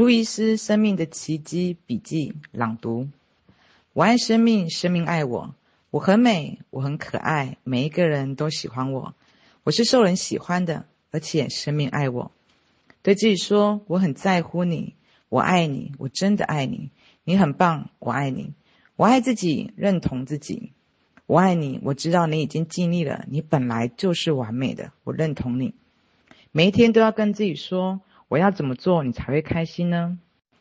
路易斯《生命的奇迹》笔记朗读：我爱生命，生命爱我。我很美，我很可爱，每一个人都喜欢我。我是受人喜欢的，而且生命爱我。对自己说：我很在乎你，我爱你，我真的爱你。你很棒，我爱你。我爱自己，认同自己。我爱你，我知道你已经尽力了，你本来就是完美的，我认同你。每一天都要跟自己说。我要怎么做，你才会开心呢？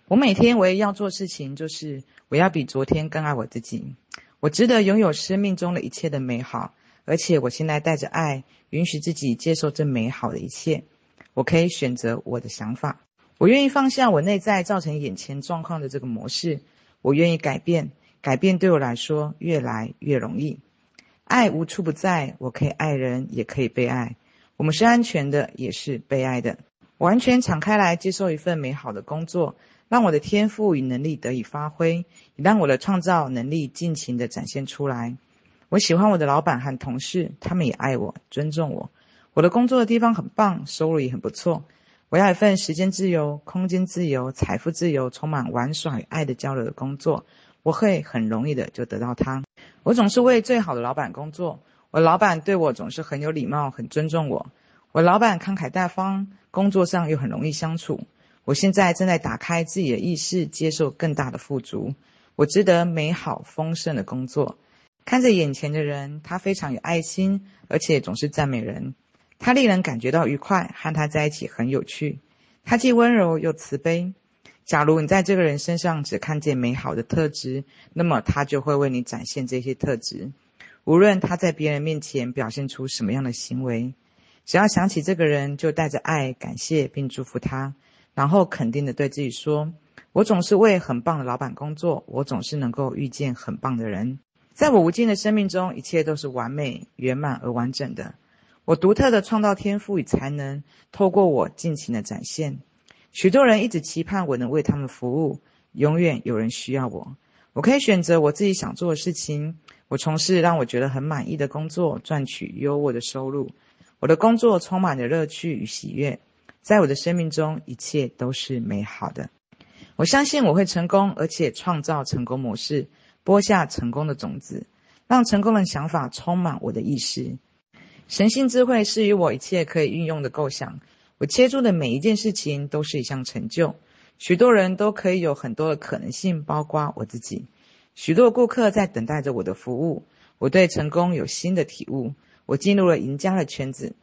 我每天唯一要做事情就是，我要比昨天更爱我自己。我值得拥有生命中的一切的美好，而且我现在带着爱，允许自己接受这美好的一切。我可以选择我的想法，我愿意放下我内在造成眼前状况的这个模式。我愿意改变，改变对我来说越来越容易。爱无处不在，我可以爱人，也可以被爱。我们是安全的，也是被爱的。完全敞开来接受一份美好的工作，让我的天赋与能力得以发挥，也让我的创造能力尽情地展现出来。我喜欢我的老板和同事，他们也爱我、尊重我。我的工作的地方很棒，收入也很不错。我要一份时间自由、空间自由、财富自由、充满玩耍与爱的交流的工作，我会很容易的就得到它。我总是为最好的老板工作，我老板对我总是很有礼貌、很尊重我。我老板慷慨大方，工作上又很容易相处。我现在正在打开自己的意识，接受更大的富足。我值得美好丰盛的工作。看着眼前的人，他非常有爱心，而且总是赞美人。他令人感觉到愉快，和他在一起很有趣。他既温柔又慈悲。假如你在这个人身上只看见美好的特质，那么他就会为你展现这些特质。无论他在别人面前表现出什么样的行为。只要想起这个人，就带着爱、感谢并祝福他，然后肯定的对自己说：“我总是为很棒的老板工作，我总是能够遇见很棒的人。在我无尽的生命中，一切都是完美、圆满而完整的。我独特的创造天赋与才能，透过我尽情的展现。许多人一直期盼我能为他们服务，永远有人需要我。我可以选择我自己想做的事情，我从事让我觉得很满意的工作，赚取优渥的收入。”我的工作充满了乐趣与喜悦，在我的生命中，一切都是美好的。我相信我会成功，而且创造成功模式，播下成功的种子，让成功的想法充满我的意识。神性智慧是与我一切可以运用的构想。我切入的每一件事情都是一项成就。许多人都可以有很多的可能性，包括我自己。许多顾客在等待着我的服务。我对成功有新的体悟。我进入了赢家的圈子，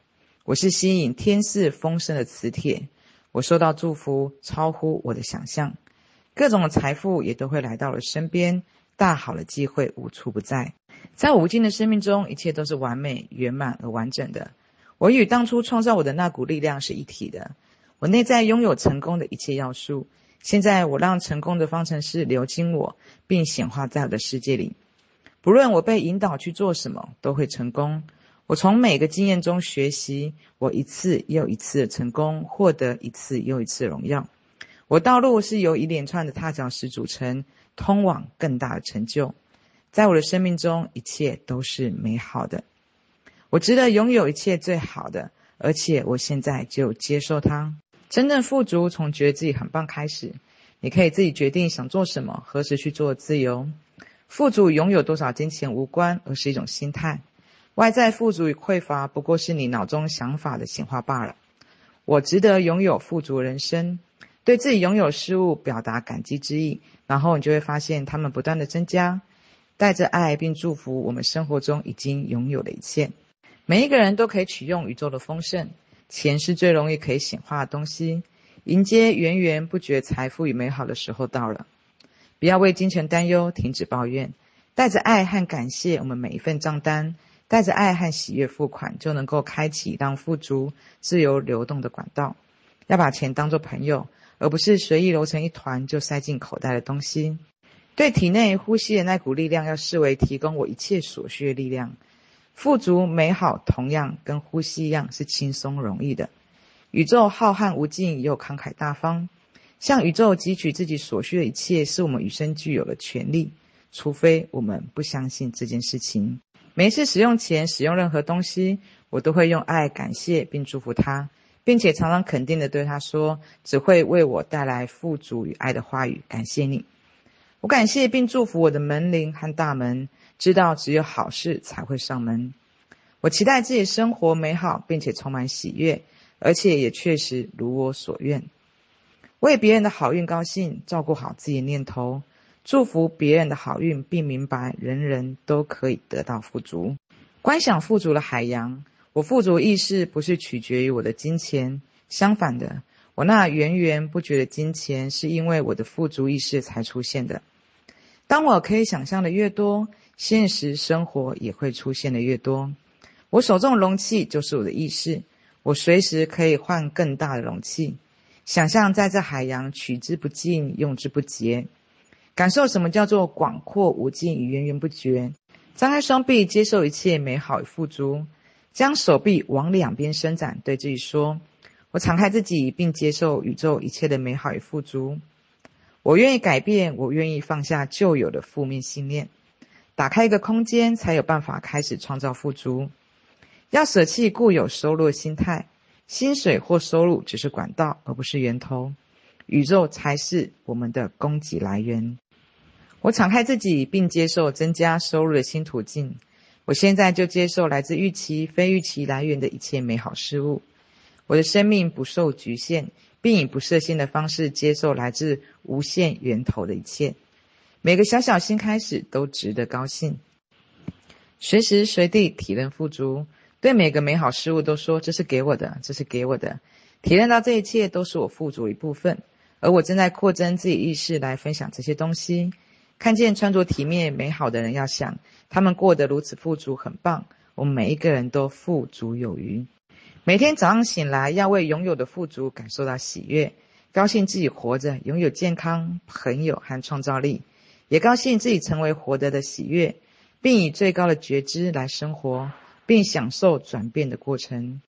我是吸引天赐丰盛的磁铁，我受到祝福超乎我的想象，各种的财富也都会来到了身边，大好的机会无处不在，在无尽的生命中，一切都是完美、圆满而完整的。我与当初创造我的那股力量是一体的，我内在拥有成功的一切要素。现在我让成功的方程式流经我，并显化在我的世界里，不论我被引导去做什么，都会成功。我从每个经验中学习，我一次又一次的成功，获得一次又一次荣耀。我道路是由一连串的踏脚石组成，通往更大的成就。在我的生命中，一切都是美好的。我值得拥有一切最好的，而且我现在就接受它。真正富足，从觉得自己很棒开始。你可以自己决定想做什么，何时去做自由。富足拥有多少金钱无关，而是一种心态。外在富足与匮乏不过是你脑中想法的显化罢了。我值得拥有富足人生，对自己拥有事物表达感激之意，然后你就会发现它们不断的增加，带着爱并祝福我们生活中已经拥有的一切。每一个人都可以取用宇宙的丰盛，钱是最容易可以显化的东西。迎接源源不绝财富与美好的时候到了，不要为金钱担忧，停止抱怨，带着爱和感谢我们每一份账单。带着爱和喜悦付款，就能够开启让富足自由流动的管道。要把钱当作朋友，而不是随意揉成一团就塞进口袋的东西。对体内呼吸的那股力量，要视为提供我一切所需的力量。富足美好，同样跟呼吸一样是轻松容易的。宇宙浩瀚无尽，又慷慨大方。向宇宙汲取自己所需的一切，是我们与生俱有的权利，除非我们不相信这件事情。每次使用前、使用任何东西，我都会用爱感谢并祝福他，并且常常肯定的对他说：“只会为我带来富足与爱的话语。”感谢你，我感谢并祝福我的门铃和大门，知道只有好事才会上门。我期待自己生活美好，并且充满喜悦，而且也确实如我所愿。为别人的好运高兴，照顾好自己的念头，祝福别人的好运，并明白人人都可以得到富足。观想富足的海洋。我富足意识不是取决于我的金钱，相反的，我那源源不绝的金钱是因为我的富足意识才出现的。当我可以想象的越多，现实生活也会出现的越多。我手中的容器就是我的意识，我随时可以换更大的容器。想象在这海洋取之不尽，用之不竭，感受什么叫做广阔无尽与源源不绝。张开双臂，接受一切美好与富足。将手臂往两边伸展，对自己说：“我敞开自己，并接受宇宙一切的美好与富足。我愿意改变，我愿意放下旧有的负面信念，打开一个空间，才有办法开始创造富足。要舍弃固有收入的心态，薪水或收入只是管道，而不是源头。宇宙才是我们的供给来源。我敞开自己，并接受增加收入的新途径。”我现在就接受来自预期、非预期来源的一切美好事物。我的生命不受局限，并以不设限的方式接受来自无限源头的一切。每个小小新开始都值得高兴。随时随地体认富足，对每个美好事物都说：“这是给我的，这是给我的。”体认到这一切都是我富足一部分，而我正在扩增自己意识来分享这些东西。看见穿着体面、美好的人，要想他们过得如此富足，很棒。我们每一个人都富足有余。每天早上醒来，要为拥有的富足感受到喜悦，高兴自己活着，拥有健康、朋友和创造力，也高兴自己成为活得的喜悦，并以最高的觉知来生活，并享受转变的过程。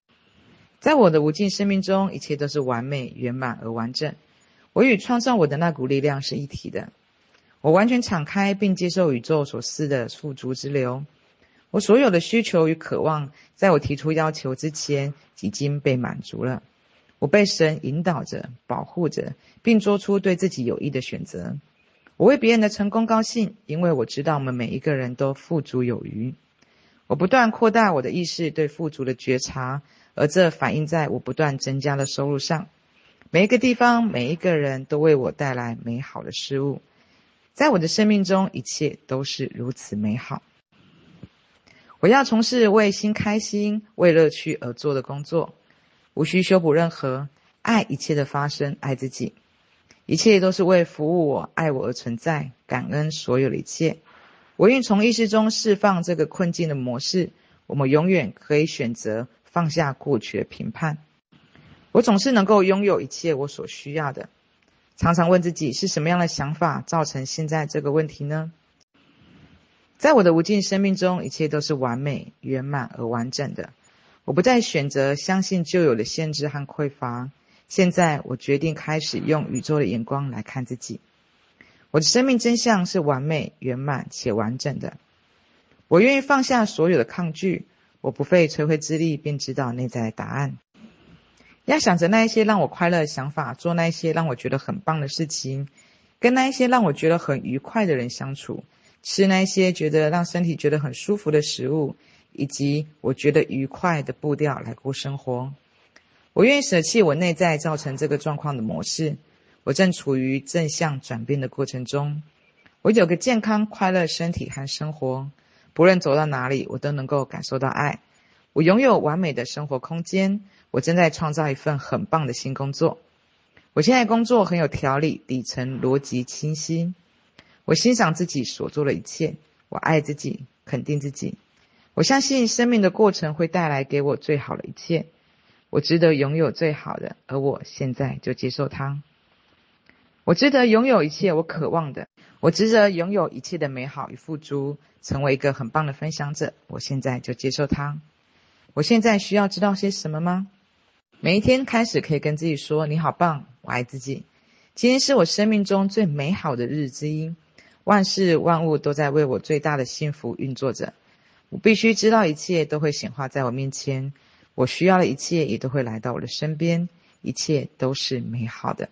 在我的无尽生命中，一切都是完美、圆满而完整。我与创造我的那股力量是一体的。我完全敞开并接受宇宙所赐的富足之流。我所有的需求与渴望，在我提出要求之前已经被满足了。我被神引导着、保护着，并做出对自己有益的选择。我为别人的成功高兴，因为我知道我们每一个人都富足有余。我不断扩大我的意识对富足的觉察，而这反映在我不断增加的收入上。每一个地方、每一个人都为我带来美好的事物。在我的生命中，一切都是如此美好。我要从事为心开心、为乐趣而做的工作，无需修补任何，爱一切的发生，爱自己，一切都是为服务我、爱我而存在。感恩所有的一切。我愿从意识中释放这个困境的模式。我们永远可以选择放下过去的评判。我总是能够拥有一切我所需要的。常常问自己是什么样的想法造成现在这个问题呢？在我的无尽生命中，一切都是完美、圆满而完整的。我不再选择相信旧有的限制和匮乏。现在，我决定开始用宇宙的眼光来看自己。我的生命真相是完美、圆满且完整的。我愿意放下所有的抗拒。我不费吹灰之力便知道内在的答案。要想着那一些让我快乐的想法，做那一些让我觉得很棒的事情，跟那一些让我觉得很愉快的人相处，吃那一些觉得让身体觉得很舒服的食物，以及我觉得愉快的步调来过生活。我愿意舍弃我内在造成这个状况的模式。我正处于正向转变的过程中。我有个健康快乐身体和生活，不论走到哪里，我都能够感受到爱。我拥有完美的生活空间。我正在创造一份很棒的新工作。我现在工作很有条理，底层逻辑清晰。我欣赏自己所做的一切。我爱自己，肯定自己。我相信生命的过程会带来给我最好的一切。我值得拥有最好的，而我现在就接受它。我值得拥有一切我渴望的。我值得拥有一切的美好与富足，成为一个很棒的分享者。我现在就接受它。我现在需要知道些什么吗？每一天开始可以跟自己说：“你好棒，我爱自己。”今天是我生命中最美好的日之一，万事万物都在为我最大的幸福运作着。我必须知道一切都会显化在我面前。我需要的一切也都会来到我的身边，一切都是美好的。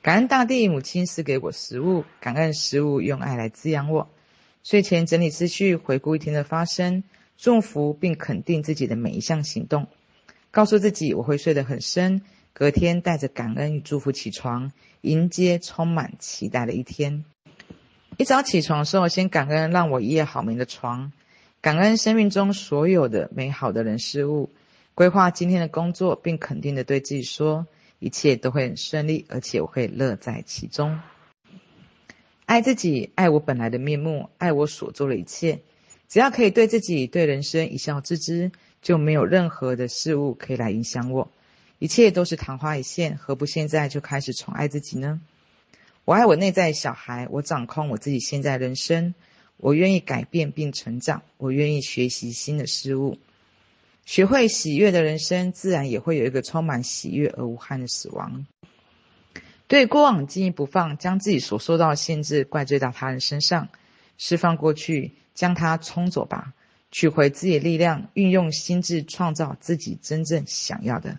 感恩大地母亲赐给我食物，感恩食物用爱来滋养我。睡前整理思绪，回顾一天的发生，祝福并肯定自己的每一项行动，告诉自己我会睡得很深，隔天带着感恩与祝福起床，迎接充满期待的一天。一早起床的时候，先感恩让我一夜好眠的床，感恩生命中所有的美好的人事物，规划今天的工作，并肯定的对自己说，一切都会很顺利，而且我会乐在其中。爱自己，爱我本来的面目，爱我所做的一切。只要可以对自己、对人生一笑置之，就没有任何的事物可以来影响我。一切都是昙花一现，何不现在就开始宠爱自己呢？我爱我内在小孩，我掌控我自己现在人生，我愿意改变并成长，我愿意学习新的事物，学会喜悦的人生，自然也会有一个充满喜悦而无憾的死亡。对过往记忆不放，将自己所受到的限制怪罪到他人身上，释放过去，将它冲走吧，取回自己的力量，运用心智创造自己真正想要的。